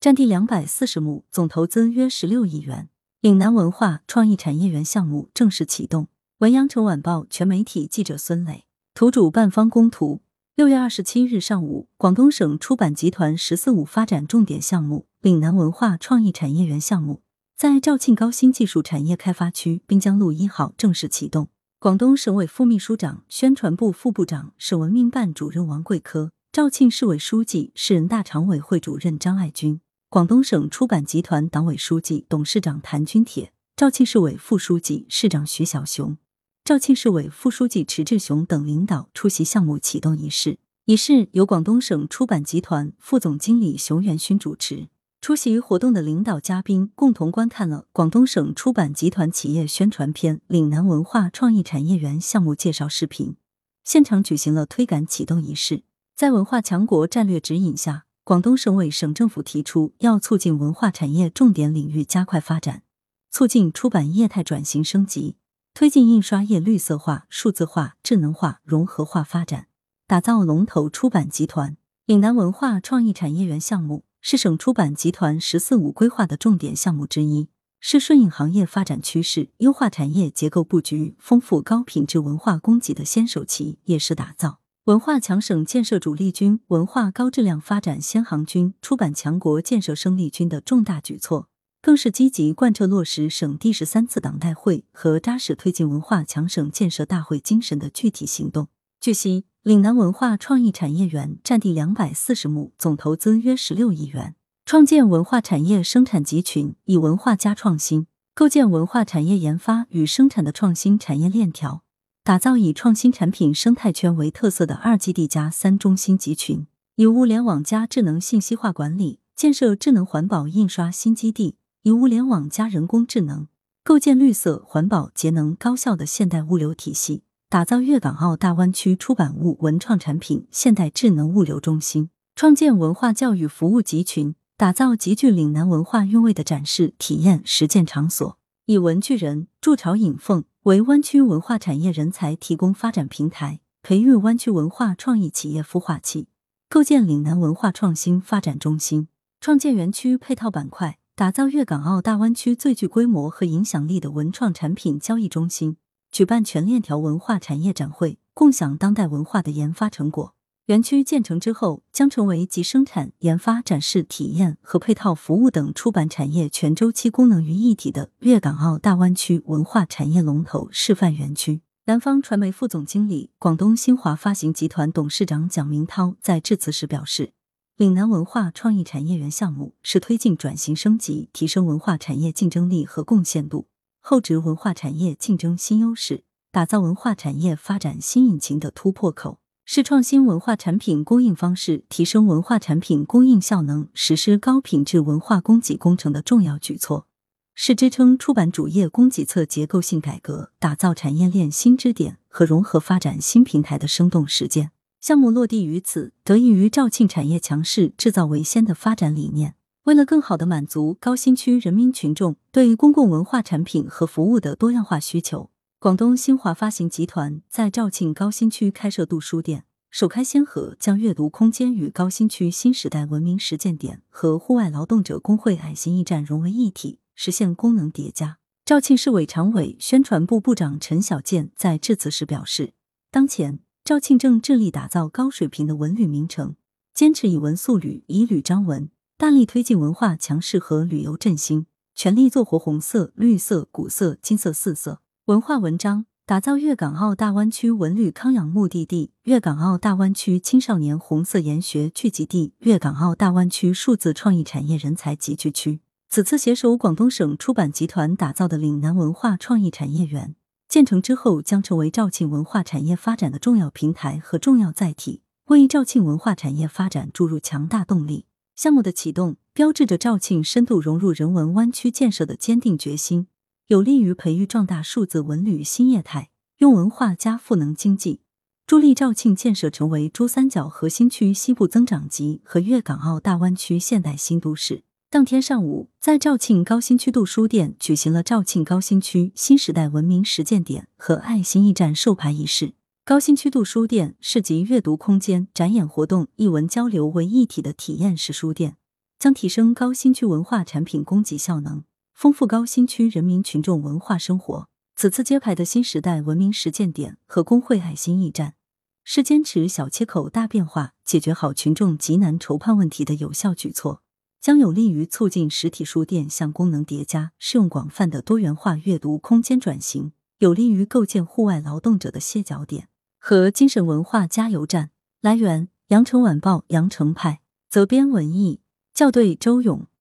占地两百四十亩，总投资约十六亿元。岭南文化创意产业园项目正式启动。文阳城晚报全媒体记者孙磊，图主办方供图。六月二十七日上午，广东省出版集团“十四五”发展重点项目岭南文化创意产业园项目在肇庆高新技术产业开发区滨江路一号正式启动。广东省委副秘书长、宣传部副部长、省文明办主任王贵科，肇庆市委书记、市人大常委会主任张爱军。广东省出版集团党委书记、董事长谭军铁，肇庆市委副书记、市长徐小雄，肇庆市委副书记迟志雄等领导出席项目启动仪式。仪式由广东省出版集团副总经理熊元勋主持。出席活动的领导嘉宾共同观看了广东省出版集团企业宣传片《岭南文化创意产业园》项目介绍视频，现场举行了推杆启动仪式。在文化强国战略指引下。广东省委省政府提出，要促进文化产业重点领域加快发展，促进出版业态转型升级，推进印刷业绿色化、数字化、智能化、融合化发展，打造龙头出版集团。岭南文化创意产业园项目是省出版集团“十四五”规划的重点项目之一，是顺应行业发展趋势、优化产业结构布局、丰富高品质文化供给的先手棋，也是打造。文化强省建设主力军、文化高质量发展先行军、出版强国建设生力军的重大举措，更是积极贯彻落实省第十三次党代会和扎实推进文化强省建设大会精神的具体行动。据悉，岭南文化创意产业园占地两百四十亩，总投资约十六亿元，创建文化产业生产集群，以文化加创新，构建文化产业研发与生产的创新产业链条。打造以创新产品生态圈为特色的二基地加三中心集群，以物联网加智能信息化管理建设智能环保印刷新基地，以物联网加人工智能构建绿色环保节能高效的现代物流体系，打造粤港澳大湾区出版物文创产品现代智能物流中心，创建文化教育服务集群，打造极具岭南文化韵味的展示体验实践场所，以文具人筑巢引凤。为湾区文化产业人才提供发展平台，培育湾区文化创意企业孵化器，构建岭南文化创新发展中心，创建园区配套板块，打造粤港澳大湾区最具规模和影响力的文创产品交易中心，举办全链条文化产业展会，共享当代文化的研发成果。园区建成之后，将成为集生产、研发、展示、体验和配套服务等出版产业全周期功能于一体的粤港澳大湾区文化产业龙头示范园区。南方传媒副总经理、广东新华发行集团董事长蒋明涛在致辞时表示，岭南文化创意产业园项目是推进转型升级、提升文化产业竞争力和贡献度、厚植文化产业竞争新优势、打造文化产业发展新引擎的突破口。是创新文化产品供应方式、提升文化产品供应效能、实施高品质文化供给工程的重要举措，是支撑出版主业供给侧结构性改革、打造产业链新支点和融合发展新平台的生动实践。项目落地于此，得益于肇庆产业强势、制造为先的发展理念。为了更好的满足高新区人民群众对公共文化产品和服务的多样化需求。广东新华发行集团在肇庆高新区开设读书店，首开先河，将阅读空间与高新区新时代文明实践点和户外劳动者工会爱心驿站融为一体，实现功能叠加。肇庆市委常委、宣传部部长陈小健在致辞时表示，当前肇庆正致力打造高水平的文旅名城，坚持以文塑旅、以旅彰文，大力推进文化强势和旅游振兴，全力做活红色、绿色、古色、金色四色。文化文章打造粤港澳大湾区文旅康养目的地、粤港澳大湾区青少年红色研学聚集地、粤港澳大湾区数字创意产业人才集聚区。此次携手广东省出版集团打造的岭南文化创意产业园建成之后，将成为肇庆文化产业发展的重要平台和重要载体，为肇庆文化产业发展注入强大动力。项目的启动，标志着肇庆深度融入人文湾区建设的坚定决心。有利于培育壮大数字文旅新业态，用文化加赋能经济，助力肇庆建设成为珠三角核心区西部增长极和粤港澳大湾区现代新都市。当天上午，在肇庆高新区度书店举行了肇庆高新区新时代文明实践点和爱心驿站授牌仪式。高新区度书店是集阅读空间、展演活动、艺文交流为一体的体验式书店。将提升高新区文化产品供给效能，丰富高新区人民群众文化生活。此次揭牌的新时代文明实践点和工会爱心驿站，是坚持小切口大变化，解决好群众急难愁盼问题的有效举措，将有利于促进实体书店向功能叠加、适用广泛的多元化阅读空间转型，有利于构建户外劳动者的歇脚点和精神文化加油站。来源：羊城晚报羊城派，责编：文艺，校对：周勇。